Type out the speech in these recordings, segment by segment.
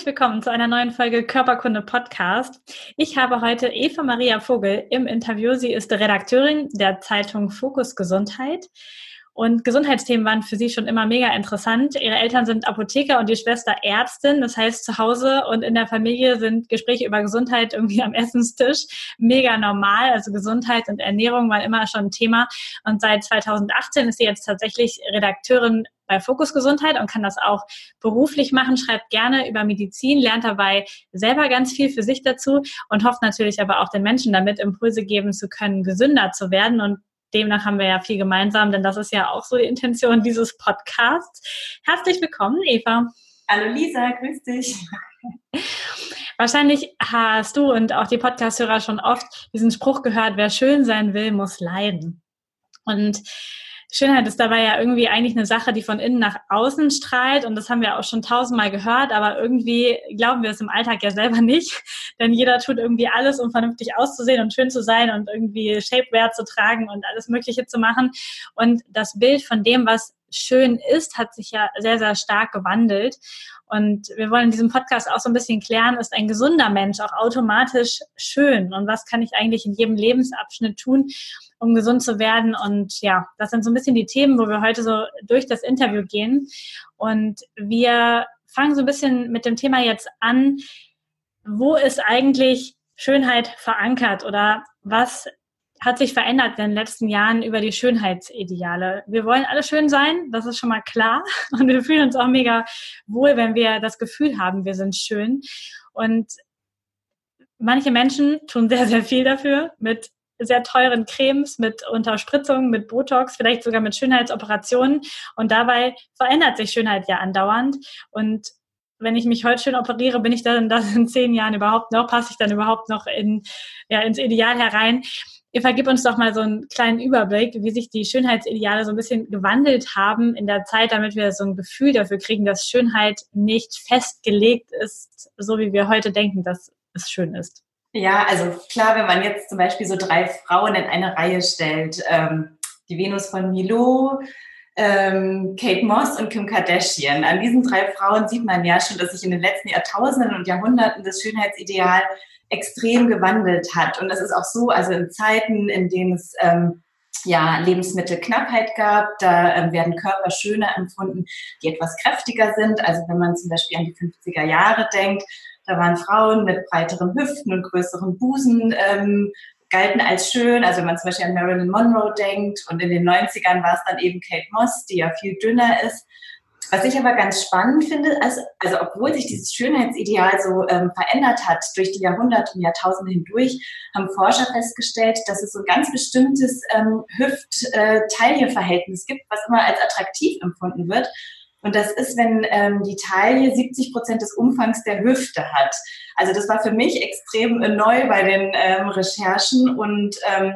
Herzlich willkommen zu einer neuen Folge Körperkunde Podcast. Ich habe heute Eva Maria Vogel im Interview. Sie ist Redakteurin der Zeitung Fokus Gesundheit. Und Gesundheitsthemen waren für sie schon immer mega interessant. Ihre Eltern sind Apotheker und die Schwester Ärztin. Das heißt, zu Hause und in der Familie sind Gespräche über Gesundheit irgendwie am Essenstisch mega normal. Also Gesundheit und Ernährung waren immer schon ein Thema. Und seit 2018 ist sie jetzt tatsächlich Redakteurin bei Fokus Gesundheit und kann das auch beruflich machen, schreibt gerne über Medizin, lernt dabei selber ganz viel für sich dazu und hofft natürlich aber auch den Menschen damit Impulse geben zu können, gesünder zu werden. Und demnach haben wir ja viel gemeinsam, denn das ist ja auch so die Intention dieses Podcasts. Herzlich willkommen, Eva. Hallo Lisa, grüß dich. Wahrscheinlich hast du und auch die Podcasthörer schon oft diesen Spruch gehört, wer schön sein will, muss leiden. Und Schönheit ist dabei ja irgendwie eigentlich eine Sache, die von innen nach außen strahlt und das haben wir auch schon tausendmal gehört, aber irgendwie glauben wir es im Alltag ja selber nicht, denn jeder tut irgendwie alles, um vernünftig auszusehen und schön zu sein und irgendwie Shapewear zu tragen und alles Mögliche zu machen und das Bild von dem, was schön ist, hat sich ja sehr, sehr stark gewandelt. Und wir wollen in diesem Podcast auch so ein bisschen klären, ist ein gesunder Mensch auch automatisch schön? Und was kann ich eigentlich in jedem Lebensabschnitt tun, um gesund zu werden. Und ja, das sind so ein bisschen die Themen, wo wir heute so durch das Interview gehen. Und wir fangen so ein bisschen mit dem Thema jetzt an. Wo ist eigentlich Schönheit verankert oder was hat sich verändert in den letzten Jahren über die Schönheitsideale? Wir wollen alle schön sein, das ist schon mal klar. Und wir fühlen uns auch mega wohl, wenn wir das Gefühl haben, wir sind schön. Und manche Menschen tun sehr, sehr viel dafür mit sehr teuren Cremes, mit Unterspritzungen, mit Botox, vielleicht sogar mit Schönheitsoperationen. Und dabei verändert sich Schönheit ja andauernd. Und wenn ich mich heute schön operiere, bin ich dann das in zehn Jahren überhaupt noch, passe ich dann überhaupt noch in, ja, ins Ideal herein. Ihr vergib uns doch mal so einen kleinen Überblick, wie sich die Schönheitsideale so ein bisschen gewandelt haben in der Zeit, damit wir so ein Gefühl dafür kriegen, dass Schönheit nicht festgelegt ist, so wie wir heute denken, dass es schön ist. Ja, also klar, wenn man jetzt zum Beispiel so drei Frauen in eine Reihe stellt, ähm, die Venus von Milo, ähm, Kate Moss und Kim Kardashian. An diesen drei Frauen sieht man ja schon, dass sich in den letzten Jahrtausenden und Jahrhunderten das Schönheitsideal extrem gewandelt hat. Und das ist auch so, also in Zeiten, in denen es ähm, ja, Lebensmittelknappheit gab. Da ähm, werden Körper schöner empfunden, die etwas kräftiger sind. Also wenn man zum Beispiel an die 50er Jahre denkt, da waren Frauen mit breiteren Hüften und größeren Busen, ähm, galten als schön. Also wenn man zum Beispiel an Marilyn Monroe denkt und in den 90ern war es dann eben Kate Moss, die ja viel dünner ist. Was ich aber ganz spannend finde, also, also obwohl sich dieses Schönheitsideal so ähm, verändert hat durch die Jahrhunderte und Jahrtausende hindurch, haben Forscher festgestellt, dass es so ein ganz bestimmtes ähm, Hüft-Taille-Verhältnis gibt, was immer als attraktiv empfunden wird. Und das ist, wenn ähm, die Taille 70 Prozent des Umfangs der Hüfte hat. Also das war für mich extrem neu bei den ähm, Recherchen und ähm,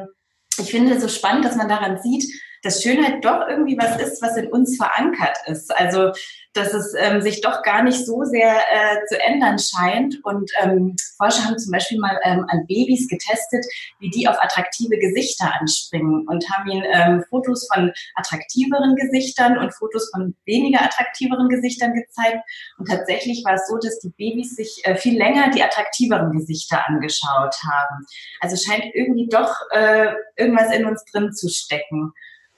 ich finde es so spannend, dass man daran sieht, dass Schönheit doch irgendwie was ist, was in uns verankert ist. Also dass es ähm, sich doch gar nicht so sehr äh, zu ändern scheint. Und ähm, Forscher haben zum Beispiel mal ähm, an Babys getestet, wie die auf attraktive Gesichter anspringen und haben ihnen ähm, Fotos von attraktiveren Gesichtern und Fotos von weniger attraktiveren Gesichtern gezeigt. Und tatsächlich war es so, dass die Babys sich äh, viel länger die attraktiveren Gesichter angeschaut haben. Also scheint irgendwie doch äh, irgendwas in uns drin zu stecken.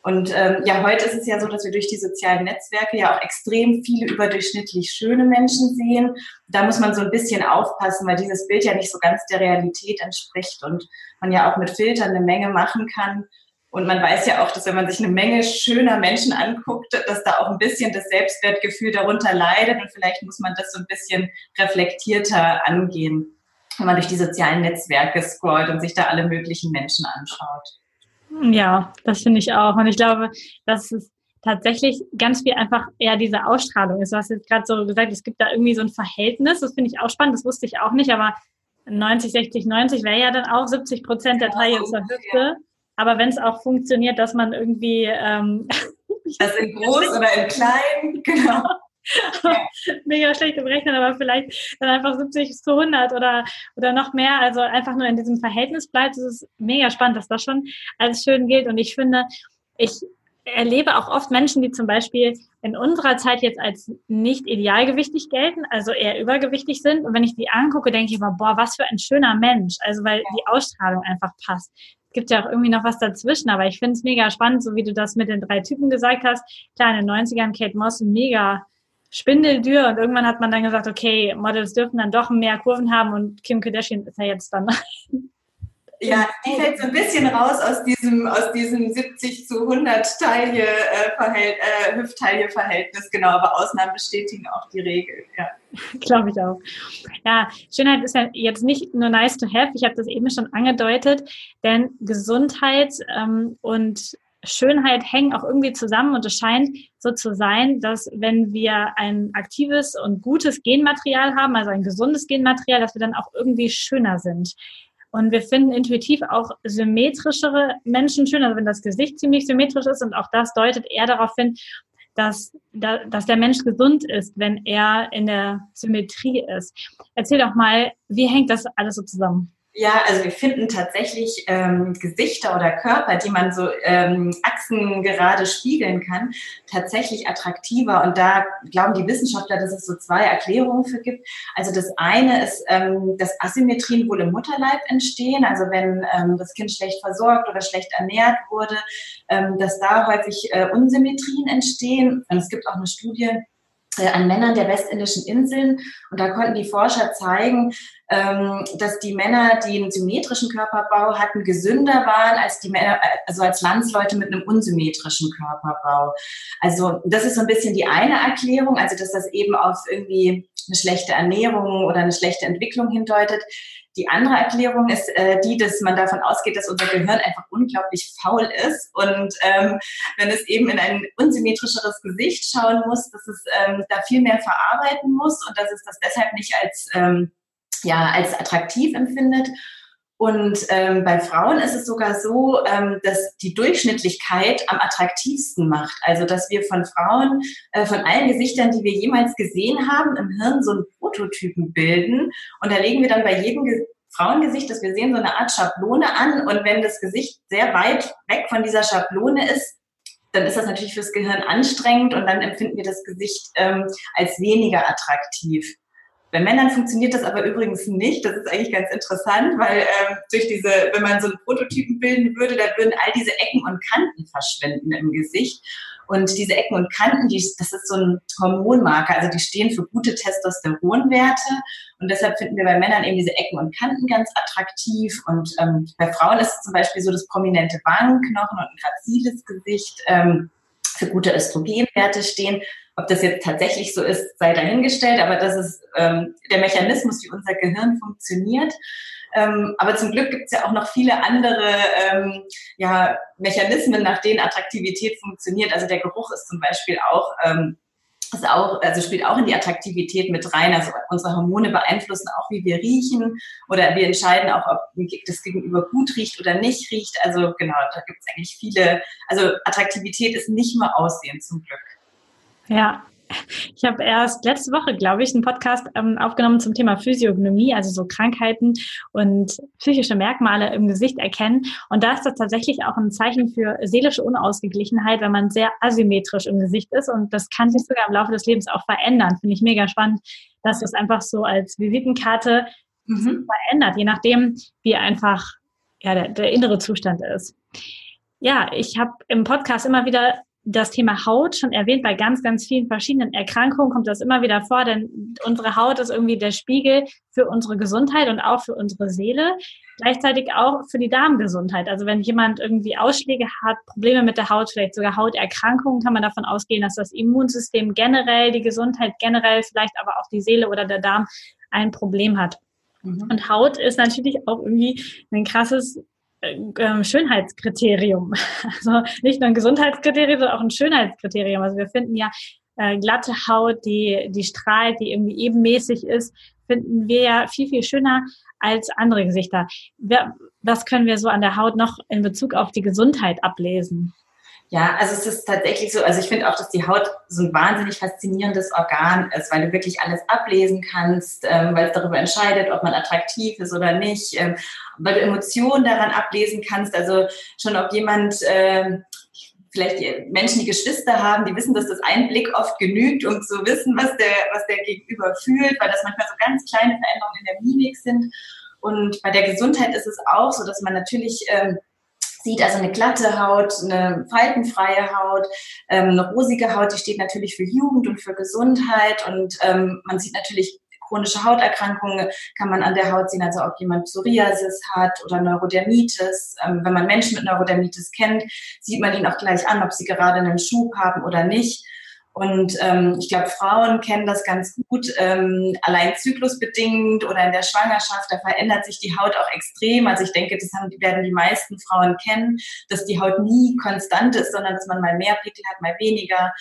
Und ähm, ja, heute ist es ja so, dass wir durch die sozialen Netzwerke ja auch extrem viele überdurchschnittlich schöne Menschen sehen. Da muss man so ein bisschen aufpassen, weil dieses Bild ja nicht so ganz der Realität entspricht und man ja auch mit Filtern eine Menge machen kann. Und man weiß ja auch, dass wenn man sich eine Menge schöner Menschen anguckt, dass da auch ein bisschen das Selbstwertgefühl darunter leidet und vielleicht muss man das so ein bisschen reflektierter angehen, wenn man durch die sozialen Netzwerke scrollt und sich da alle möglichen Menschen anschaut. Ja, das finde ich auch. Und ich glaube, dass es tatsächlich ganz viel einfach eher diese Ausstrahlung ist. Du hast jetzt gerade so gesagt, es gibt da irgendwie so ein Verhältnis. Das finde ich auch spannend. Das wusste ich auch nicht. Aber 90, 60, 90 wäre ja dann auch 70 Prozent der Taille zur Hüfte. Aber wenn es auch funktioniert, dass man irgendwie ähm, also in groß oder in klein, genau. Mega schlecht im Rechnen, aber vielleicht dann einfach 70 zu 100 oder, oder noch mehr. Also einfach nur in diesem Verhältnis bleibt. Es ist mega spannend, dass das schon als schön gilt. Und ich finde, ich erlebe auch oft Menschen, die zum Beispiel in unserer Zeit jetzt als nicht idealgewichtig gelten, also eher übergewichtig sind. Und wenn ich die angucke, denke ich immer, boah, was für ein schöner Mensch. Also weil die Ausstrahlung einfach passt. Es gibt ja auch irgendwie noch was dazwischen, aber ich finde es mega spannend, so wie du das mit den drei Typen gesagt hast. Klar, in den 90ern Kate Moss mega Spindeldür und irgendwann hat man dann gesagt, okay, Models dürfen dann doch mehr Kurven haben und Kim Kardashian ist ja jetzt dann Ja, die fällt so ein bisschen raus aus diesem, aus diesem 70 zu 100 Taille, äh, Verhält, äh, Hüft-Taille-Verhältnis, genau, aber Ausnahmen bestätigen auch die Regel, ja. Glaube ich auch. Ja, Schönheit ist ja jetzt nicht nur nice to have, ich habe das eben schon angedeutet, denn Gesundheit ähm, und Schönheit hängen auch irgendwie zusammen und es scheint so zu sein, dass wenn wir ein aktives und gutes Genmaterial haben, also ein gesundes Genmaterial, dass wir dann auch irgendwie schöner sind. Und wir finden intuitiv auch symmetrischere Menschen schön, also wenn das Gesicht ziemlich symmetrisch ist und auch das deutet eher darauf hin, dass, dass der Mensch gesund ist, wenn er in der Symmetrie ist. Erzähl doch mal, wie hängt das alles so zusammen? Ja, also wir finden tatsächlich ähm, Gesichter oder Körper, die man so ähm, Achsen gerade spiegeln kann, tatsächlich attraktiver. Und da glauben die Wissenschaftler, dass es so zwei Erklärungen für gibt. Also das eine ist, ähm, dass Asymmetrien wohl im Mutterleib entstehen. Also wenn ähm, das Kind schlecht versorgt oder schlecht ernährt wurde, ähm, dass da häufig äh, Unsymmetrien entstehen. Und es gibt auch eine Studie, an Männern der westindischen Inseln. Und da konnten die Forscher zeigen, ähm, dass die Männer, die einen symmetrischen Körperbau hatten, gesünder waren als die Männer, äh, also als Landsleute mit einem unsymmetrischen Körperbau. Also das ist so ein bisschen die eine Erklärung, also dass das eben auf irgendwie eine schlechte Ernährung oder eine schlechte Entwicklung hindeutet. Die andere Erklärung ist äh, die, dass man davon ausgeht, dass unser Gehirn einfach unglaublich faul ist und ähm, wenn es eben in ein unsymmetrischeres Gesicht schauen muss, dass es ähm, da viel mehr verarbeiten muss und dass es das deshalb nicht als ähm, ja als attraktiv empfindet. Und ähm, bei Frauen ist es sogar so, ähm, dass die Durchschnittlichkeit am attraktivsten macht. Also dass wir von Frauen, äh, von allen Gesichtern, die wir jemals gesehen haben, im Hirn so einen Prototypen bilden. Und da legen wir dann bei jedem Ge Frauengesicht, das wir sehen, so eine Art Schablone an. Und wenn das Gesicht sehr weit weg von dieser Schablone ist, dann ist das natürlich fürs Gehirn anstrengend und dann empfinden wir das Gesicht ähm, als weniger attraktiv. Bei Männern funktioniert das aber übrigens nicht. Das ist eigentlich ganz interessant, weil ähm, durch diese, wenn man so einen Prototypen bilden würde, da würden all diese Ecken und Kanten verschwinden im Gesicht. Und diese Ecken und Kanten, die, das ist so ein Hormonmarker, also die stehen für gute Testosteronwerte. Und deshalb finden wir bei Männern eben diese Ecken und Kanten ganz attraktiv. Und ähm, bei Frauen ist es zum Beispiel so, dass prominente Wangenknochen und ein graziles Gesicht ähm, für gute Östrogenwerte stehen. Ob das jetzt tatsächlich so ist, sei dahingestellt, aber das ist ähm, der Mechanismus, wie unser Gehirn funktioniert. Ähm, aber zum Glück gibt es ja auch noch viele andere ähm, ja, Mechanismen, nach denen Attraktivität funktioniert. Also der Geruch ist zum Beispiel auch, ähm, ist auch, also spielt auch in die Attraktivität mit rein. Also unsere Hormone beeinflussen auch, wie wir riechen oder wir entscheiden auch, ob das Gegenüber gut riecht oder nicht riecht. Also genau, da gibt es eigentlich viele. Also Attraktivität ist nicht nur Aussehen zum Glück. Ja, ich habe erst letzte Woche, glaube ich, einen Podcast ähm, aufgenommen zum Thema Physiognomie, also so Krankheiten und psychische Merkmale im Gesicht erkennen. Und da ist das tatsächlich auch ein Zeichen für seelische Unausgeglichenheit, wenn man sehr asymmetrisch im Gesicht ist. Und das kann sich sogar im Laufe des Lebens auch verändern. Finde ich mega spannend, dass das einfach so als Visitenkarte mhm. verändert, je nachdem, wie einfach ja, der, der innere Zustand ist. Ja, ich habe im Podcast immer wieder das Thema Haut schon erwähnt, bei ganz, ganz vielen verschiedenen Erkrankungen kommt das immer wieder vor, denn unsere Haut ist irgendwie der Spiegel für unsere Gesundheit und auch für unsere Seele, gleichzeitig auch für die Darmgesundheit. Also wenn jemand irgendwie Ausschläge hat, Probleme mit der Haut, vielleicht sogar Hauterkrankungen, kann man davon ausgehen, dass das Immunsystem generell, die Gesundheit generell, vielleicht aber auch die Seele oder der Darm ein Problem hat. Mhm. Und Haut ist natürlich auch irgendwie ein krasses Schönheitskriterium. Also nicht nur ein Gesundheitskriterium, sondern auch ein Schönheitskriterium. Also wir finden ja äh, glatte Haut, die, die strahlt, die irgendwie ebenmäßig ist, finden wir ja viel, viel schöner als andere Gesichter. Was können wir so an der Haut noch in Bezug auf die Gesundheit ablesen? Ja, also es ist tatsächlich so, also ich finde auch, dass die Haut so ein wahnsinnig faszinierendes Organ ist, weil du wirklich alles ablesen kannst, ähm, weil es darüber entscheidet, ob man attraktiv ist oder nicht, ähm, weil du Emotionen daran ablesen kannst, also schon ob jemand, ähm, vielleicht Menschen, die Geschwister haben, die wissen, dass das ein Blick oft genügt, um zu wissen, was der, was der Gegenüber fühlt, weil das manchmal so ganz kleine Veränderungen in der Mimik sind. Und bei der Gesundheit ist es auch so, dass man natürlich ähm, sieht, also eine glatte Haut, eine faltenfreie Haut, ähm, eine rosige Haut, die steht natürlich für Jugend und für Gesundheit und ähm, man sieht natürlich chronische Hauterkrankungen kann man an der Haut sehen, also ob jemand Psoriasis hat oder Neurodermitis. Ähm, wenn man Menschen mit Neurodermitis kennt, sieht man ihnen auch gleich an, ob sie gerade einen Schub haben oder nicht. Und ähm, ich glaube, Frauen kennen das ganz gut, ähm, allein zyklusbedingt oder in der Schwangerschaft, da verändert sich die Haut auch extrem. Also ich denke, das haben, werden die meisten Frauen kennen, dass die Haut nie konstant ist, sondern dass man mal mehr Pickel hat, mal weniger.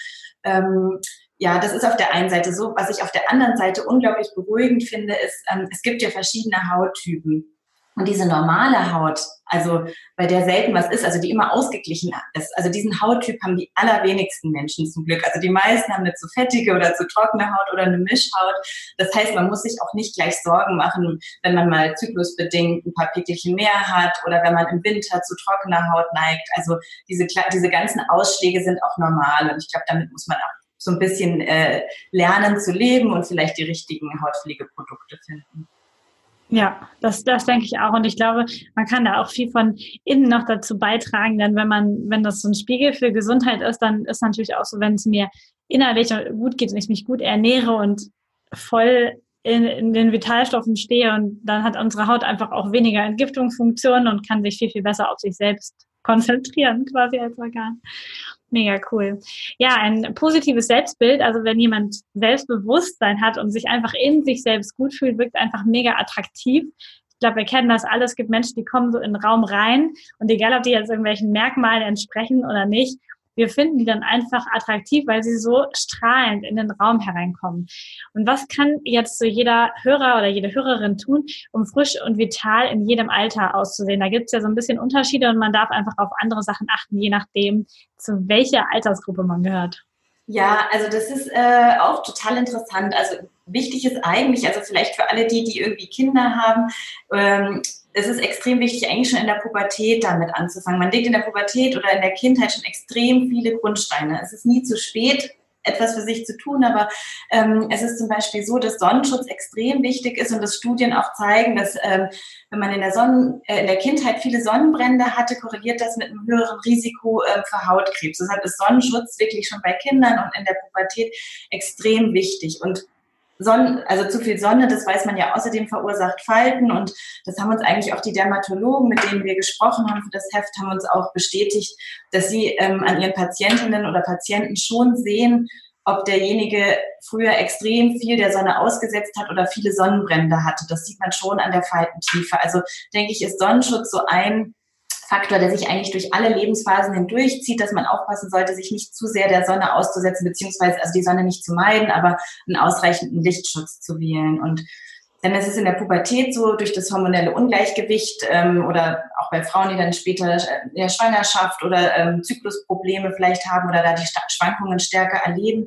Ähm, ja, das ist auf der einen Seite so. Was ich auf der anderen Seite unglaublich beruhigend finde, ist, ähm, es gibt ja verschiedene Hauttypen. Und diese normale Haut, also bei der selten was ist, also die immer ausgeglichen ist, also diesen Hauttyp haben die allerwenigsten Menschen zum Glück. Also die meisten haben eine zu fettige oder zu trockene Haut oder eine Mischhaut. Das heißt, man muss sich auch nicht gleich Sorgen machen, wenn man mal zyklusbedingt ein paar Pickelchen mehr hat oder wenn man im Winter zu trockener Haut neigt. Also diese, diese ganzen Ausschläge sind auch normal und ich glaube, damit muss man auch so ein bisschen äh, lernen zu leben und vielleicht die richtigen Hautpflegeprodukte finden. Ja, das, das denke ich auch. Und ich glaube, man kann da auch viel von innen noch dazu beitragen, denn wenn man, wenn das so ein Spiegel für Gesundheit ist, dann ist natürlich auch so, wenn es mir innerlich gut geht und ich mich gut ernähre und voll in, in den Vitalstoffen stehe und dann hat unsere Haut einfach auch weniger Entgiftungsfunktionen und kann sich viel, viel besser auf sich selbst konzentrieren, quasi als Organ. Mega cool. Ja, ein positives Selbstbild, also wenn jemand Selbstbewusstsein hat und sich einfach in sich selbst gut fühlt, wirkt einfach mega attraktiv. Ich glaube, wir kennen das alles. Es gibt Menschen, die kommen so in den Raum rein und egal, ob die jetzt irgendwelchen Merkmalen entsprechen oder nicht, wir finden die dann einfach attraktiv, weil sie so strahlend in den Raum hereinkommen. Und was kann jetzt so jeder Hörer oder jede Hörerin tun, um frisch und vital in jedem Alter auszusehen? Da gibt es ja so ein bisschen Unterschiede und man darf einfach auf andere Sachen achten, je nachdem, zu welcher Altersgruppe man gehört. Ja, also das ist äh, auch total interessant. Also wichtig ist eigentlich, also vielleicht für alle die, die irgendwie Kinder haben, ähm, es ist extrem wichtig, eigentlich schon in der Pubertät damit anzufangen. Man legt in der Pubertät oder in der Kindheit schon extrem viele Grundsteine. Es ist nie zu spät, etwas für sich zu tun, aber ähm, es ist zum Beispiel so, dass Sonnenschutz extrem wichtig ist und dass Studien auch zeigen, dass ähm, wenn man in der, Sonnen, äh, in der Kindheit viele Sonnenbrände hatte, korreliert das mit einem höheren Risiko äh, für Hautkrebs. Deshalb ist Sonnenschutz wirklich schon bei Kindern und in der Pubertät extrem wichtig. Und Sonne, also zu viel Sonne, das weiß man ja außerdem verursacht Falten und das haben uns eigentlich auch die Dermatologen, mit denen wir gesprochen haben für das Heft, haben uns auch bestätigt, dass sie ähm, an ihren Patientinnen oder Patienten schon sehen, ob derjenige früher extrem viel der Sonne ausgesetzt hat oder viele Sonnenbrände hatte. Das sieht man schon an der Faltentiefe. Also denke ich, ist Sonnenschutz so ein Faktor, der sich eigentlich durch alle Lebensphasen hindurchzieht, dass man aufpassen sollte, sich nicht zu sehr der Sonne auszusetzen, beziehungsweise also die Sonne nicht zu meiden, aber einen ausreichenden Lichtschutz zu wählen. Und dann ist es in der Pubertät so, durch das hormonelle Ungleichgewicht ähm, oder auch bei Frauen, die dann später in der Schwangerschaft oder ähm, Zyklusprobleme vielleicht haben oder da die Schwankungen stärker erleben,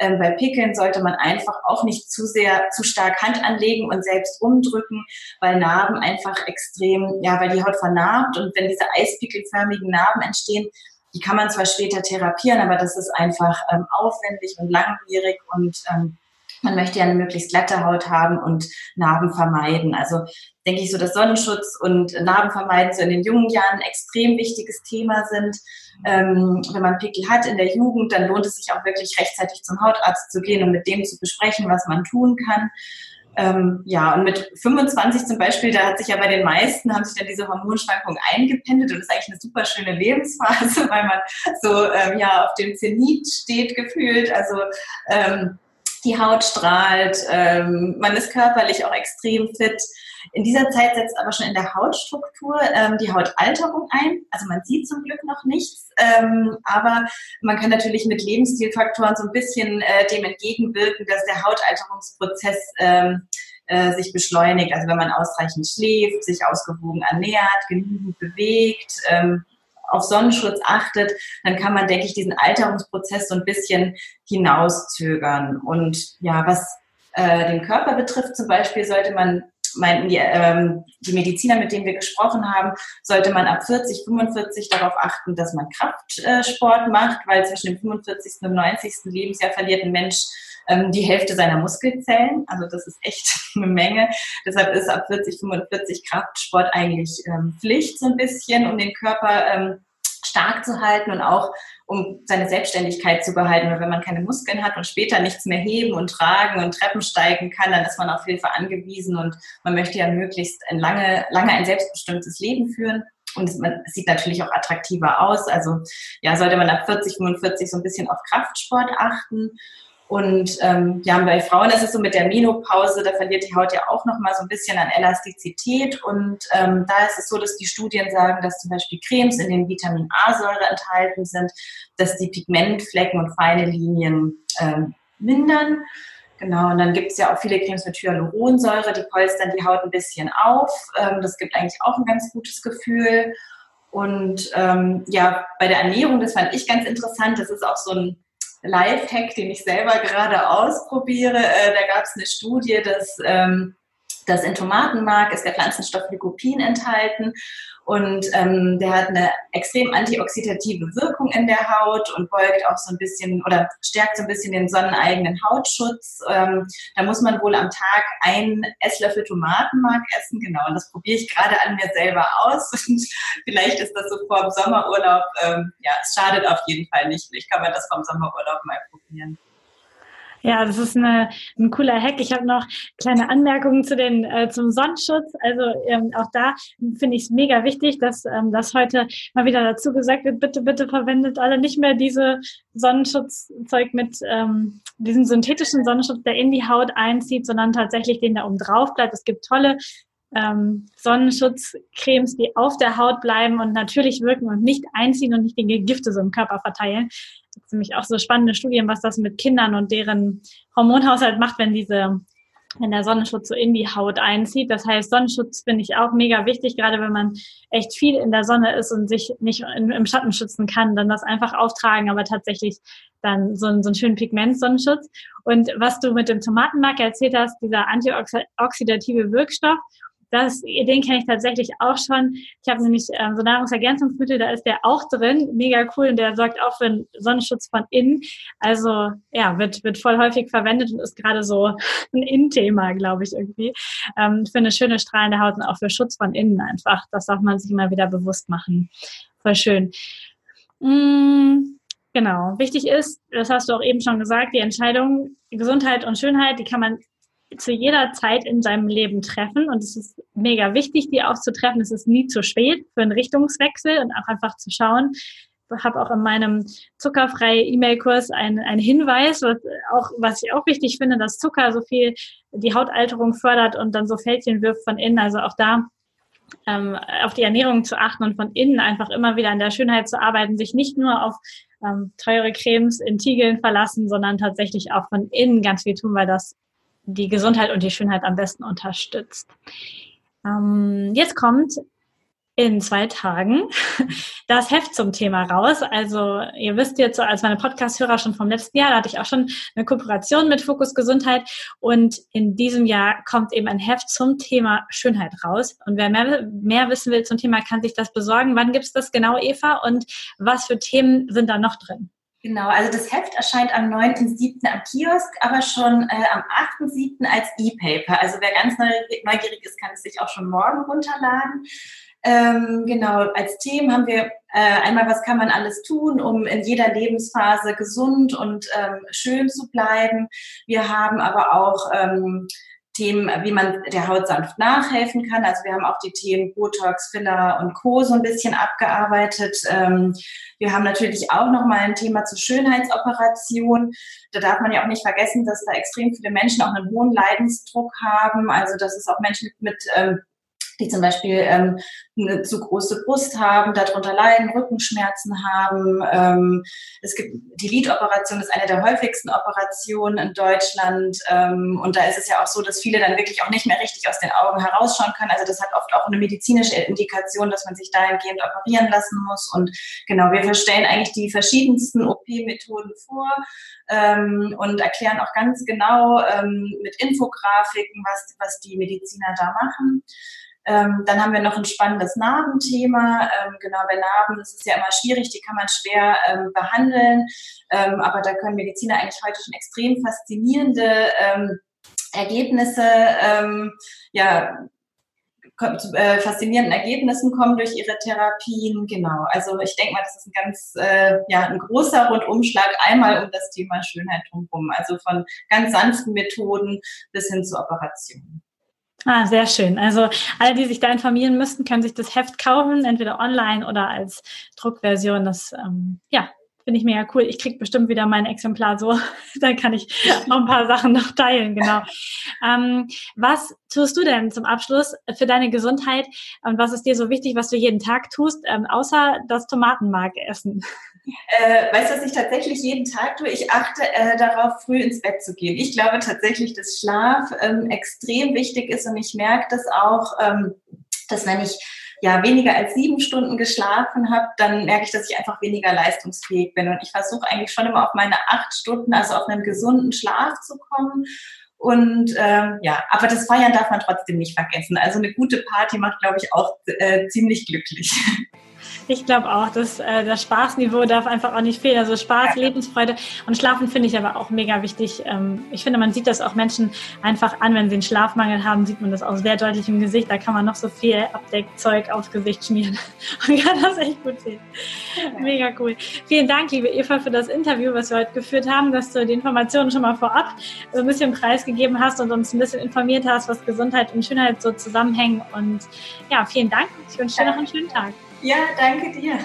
ähm, bei Pickeln sollte man einfach auch nicht zu sehr, zu stark Hand anlegen und selbst umdrücken, weil Narben einfach extrem, ja, weil die Haut vernarbt und wenn diese eispickelförmigen Narben entstehen, die kann man zwar später therapieren, aber das ist einfach ähm, aufwendig und langwierig und ähm, man möchte ja eine möglichst glatte Haut haben und Narben vermeiden. Also denke ich so, dass Sonnenschutz und Narben vermeiden so in den jungen Jahren ein extrem wichtiges Thema sind. Ähm, wenn man Pickel hat in der Jugend, dann lohnt es sich auch wirklich rechtzeitig zum Hautarzt zu gehen und mit dem zu besprechen, was man tun kann. Ähm, ja, und mit 25 zum Beispiel, da hat sich ja bei den meisten, haben sich dann diese Hormonschwankungen eingependelt und das ist eigentlich eine super schöne Lebensphase, weil man so ähm, ja auf dem Zenit steht gefühlt. Also ähm, die Haut strahlt, ähm, man ist körperlich auch extrem fit. In dieser Zeit setzt aber schon in der Hautstruktur ähm, die Hautalterung ein. Also man sieht zum Glück noch nichts, ähm, aber man kann natürlich mit Lebensstilfaktoren so ein bisschen äh, dem entgegenwirken, dass der Hautalterungsprozess ähm, äh, sich beschleunigt. Also wenn man ausreichend schläft, sich ausgewogen ernährt, genügend bewegt, ähm, auf Sonnenschutz achtet, dann kann man, denke ich, diesen Alterungsprozess so ein bisschen hinauszögern. Und ja, was äh, den Körper betrifft zum Beispiel, sollte man meinten die, ähm, die Mediziner, mit denen wir gesprochen haben, sollte man ab 40, 45 darauf achten, dass man Kraftsport macht, weil zwischen dem 45. und 90. Lebensjahr verliert ein Mensch ähm, die Hälfte seiner Muskelzellen. Also das ist echt eine Menge. Deshalb ist ab 40, 45 Kraftsport eigentlich ähm, Pflicht so ein bisschen, um den Körper ähm, stark zu halten und auch um seine Selbstständigkeit zu behalten. Weil wenn man keine Muskeln hat und später nichts mehr heben und tragen und Treppen steigen kann, dann ist man auf Hilfe angewiesen und man möchte ja möglichst ein lange, lange ein selbstbestimmtes Leben führen. Und es, es sieht natürlich auch attraktiver aus. Also ja, sollte man ab 40, 45 so ein bisschen auf Kraftsport achten. Und ähm, ja, bei Frauen ist es so mit der Menopause, da verliert die Haut ja auch nochmal so ein bisschen an Elastizität. Und ähm, da ist es so, dass die Studien sagen, dass zum Beispiel Cremes, in denen Vitamin A-Säure enthalten sind, dass die Pigmentflecken und feine Linien ähm, mindern. Genau, und dann gibt es ja auch viele Cremes mit Hyaluronsäure, die polstern die Haut ein bisschen auf. Ähm, das gibt eigentlich auch ein ganz gutes Gefühl. Und ähm, ja, bei der Ernährung, das fand ich ganz interessant, das ist auch so ein Lifehack, den ich selber gerade ausprobiere. Äh, da gab es eine Studie, dass, ähm, dass in Tomatenmark ist der Pflanzenstoff Lycopin enthalten und ähm, der hat eine extrem antioxidative Wirkung in der Haut und beugt auch so ein bisschen oder stärkt so ein bisschen den sonneneigenen Hautschutz. Ähm, da muss man wohl am Tag einen Esslöffel Tomatenmark essen. Genau, und das probiere ich gerade an mir selber aus. Und vielleicht ist das so vor dem Sommerurlaub. Ähm, ja, es schadet auf jeden Fall nicht. Vielleicht kann man das vom Sommerurlaub mal probieren. Ja, das ist eine, ein cooler Hack. Ich habe noch kleine Anmerkungen zu den, äh, zum Sonnenschutz. Also ähm, auch da finde ich es mega wichtig, dass ähm, das heute mal wieder dazu gesagt wird, bitte, bitte verwendet alle nicht mehr diese Sonnenschutzzeug mit ähm, diesem synthetischen Sonnenschutz, der in die Haut einzieht, sondern tatsächlich den, der oben drauf bleibt. Es gibt tolle ähm, Sonnenschutzcremes, die auf der Haut bleiben und natürlich wirken und nicht einziehen und nicht die Gifte so im Körper verteilen. Das sind nämlich auch so spannende Studien, was das mit Kindern und deren Hormonhaushalt macht, wenn diese wenn der Sonnenschutz so in die Haut einzieht. Das heißt, Sonnenschutz finde ich auch mega wichtig, gerade wenn man echt viel in der Sonne ist und sich nicht im Schatten schützen kann, dann das einfach auftragen, aber tatsächlich dann so, einen, so einen schönen Pigment-Sonnenschutz. Und was du mit dem Tomatenmark erzählt hast, dieser antioxidative Wirkstoff, das, den kenne ich tatsächlich auch schon. Ich habe nämlich ähm, so Nahrungsergänzungsmittel, da ist der auch drin, mega cool und der sorgt auch für einen Sonnenschutz von innen. Also ja, wird, wird voll häufig verwendet und ist gerade so ein Innenthema, glaube ich, irgendwie. Ähm, für eine schöne strahlende Haut und auch für Schutz von innen einfach. Das darf man sich immer wieder bewusst machen. Voll schön. Mmh. Genau. Wichtig ist, das hast du auch eben schon gesagt, die Entscheidung Gesundheit und Schönheit, die kann man zu jeder Zeit in seinem Leben treffen. Und es ist mega wichtig, die auch zu treffen. Es ist nie zu spät für einen Richtungswechsel und auch einfach zu schauen. Ich habe auch in meinem zuckerfreie E-Mail-Kurs einen, einen Hinweis, was, auch, was ich auch wichtig finde, dass Zucker so viel die Hautalterung fördert und dann so Fältchen wirft von innen. Also auch da ähm, auf die Ernährung zu achten und von innen einfach immer wieder an der Schönheit zu arbeiten, sich nicht nur auf ähm, teure Cremes in Tiegeln verlassen, sondern tatsächlich auch von innen ganz viel tun, weil das die Gesundheit und die Schönheit am besten unterstützt. Ähm, jetzt kommt in zwei Tagen das Heft zum Thema raus. Also ihr wisst jetzt als meine Podcast-Hörer schon vom letzten Jahr, da hatte ich auch schon eine Kooperation mit Fokus Gesundheit und in diesem Jahr kommt eben ein Heft zum Thema Schönheit raus. Und wer mehr, mehr wissen will zum Thema, kann sich das besorgen. Wann gibt es das genau, Eva? Und was für Themen sind da noch drin? Genau, also das Heft erscheint am 9.7. am Kiosk, aber schon äh, am 8.7. als E-Paper. Also wer ganz neugierig ist, kann es sich auch schon morgen runterladen. Ähm, genau, als Themen haben wir äh, einmal, was kann man alles tun, um in jeder Lebensphase gesund und ähm, schön zu bleiben. Wir haben aber auch ähm, Themen, wie man der Haut sanft nachhelfen kann. Also wir haben auch die Themen Botox, Filler und Co. so ein bisschen abgearbeitet. Ähm, wir haben natürlich auch noch mal ein Thema zur Schönheitsoperation. Da darf man ja auch nicht vergessen, dass da extrem viele Menschen auch einen hohen Leidensdruck haben. Also dass es auch Menschen mit ähm, die zum Beispiel ähm, eine zu große Brust haben, darunter leiden, Rückenschmerzen haben. Ähm, es gibt die Lidoperation ist eine der häufigsten Operationen in Deutschland ähm, und da ist es ja auch so, dass viele dann wirklich auch nicht mehr richtig aus den Augen herausschauen können. Also das hat oft auch eine medizinische Indikation, dass man sich dahingehend operieren lassen muss. Und genau, wir stellen eigentlich die verschiedensten OP-Methoden vor ähm, und erklären auch ganz genau ähm, mit Infografiken, was, was die Mediziner da machen. Ähm, dann haben wir noch ein spannendes Narbenthema. Ähm, genau, bei Narben, das ist ja immer schwierig, die kann man schwer ähm, behandeln. Ähm, aber da können Mediziner eigentlich heute schon extrem faszinierende ähm, Ergebnisse, ähm, ja, zu äh, faszinierenden Ergebnissen kommen durch ihre Therapien. Genau. Also ich denke mal, das ist ein ganz, äh, ja, ein großer Rundumschlag einmal um das Thema Schönheit drumherum. Also von ganz sanften Methoden bis hin zu Operationen. Ah, sehr schön. Also alle, die sich da informieren müssten, können sich das Heft kaufen, entweder online oder als Druckversion. Das ähm, ja, finde ich mega cool. Ich krieg bestimmt wieder mein Exemplar so. Dann kann ich noch ein paar Sachen noch teilen, genau. Ähm, was tust du denn zum Abschluss für deine Gesundheit und was ist dir so wichtig, was du jeden Tag tust, ähm, außer das Tomatenmark essen? Äh, weißt du, was ich tatsächlich jeden Tag tue? Ich achte äh, darauf, früh ins Bett zu gehen. Ich glaube tatsächlich, dass Schlaf ähm, extrem wichtig ist und ich merke das auch, ähm, dass wenn ich ja weniger als sieben Stunden geschlafen habe, dann merke ich, dass ich einfach weniger leistungsfähig bin. Und ich versuche eigentlich schon immer auf meine acht Stunden, also auf einen gesunden Schlaf zu kommen. Und ähm, ja, aber das Feiern darf man trotzdem nicht vergessen. Also eine gute Party macht, glaube ich, auch äh, ziemlich glücklich. Ich glaube auch, dass äh, das Spaßniveau darf einfach auch nicht fehlen. Also Spaß, ja. Lebensfreude und Schlafen finde ich aber auch mega wichtig. Ähm, ich finde, man sieht das auch Menschen einfach an, wenn sie einen Schlafmangel haben, sieht man das auch sehr deutlich im Gesicht. Da kann man noch so viel Abdeckzeug aufs Gesicht schmieren und kann das echt gut sehen. Ja. Mega cool. Vielen Dank, liebe Eva, für das Interview, was wir heute geführt haben, dass du die Informationen schon mal vorab so ein bisschen preisgegeben hast und uns ein bisschen informiert hast, was Gesundheit und Schönheit so zusammenhängen. Und ja, vielen Dank. Ich wünsche dir noch einen schönen Tag. Ja, danke dir.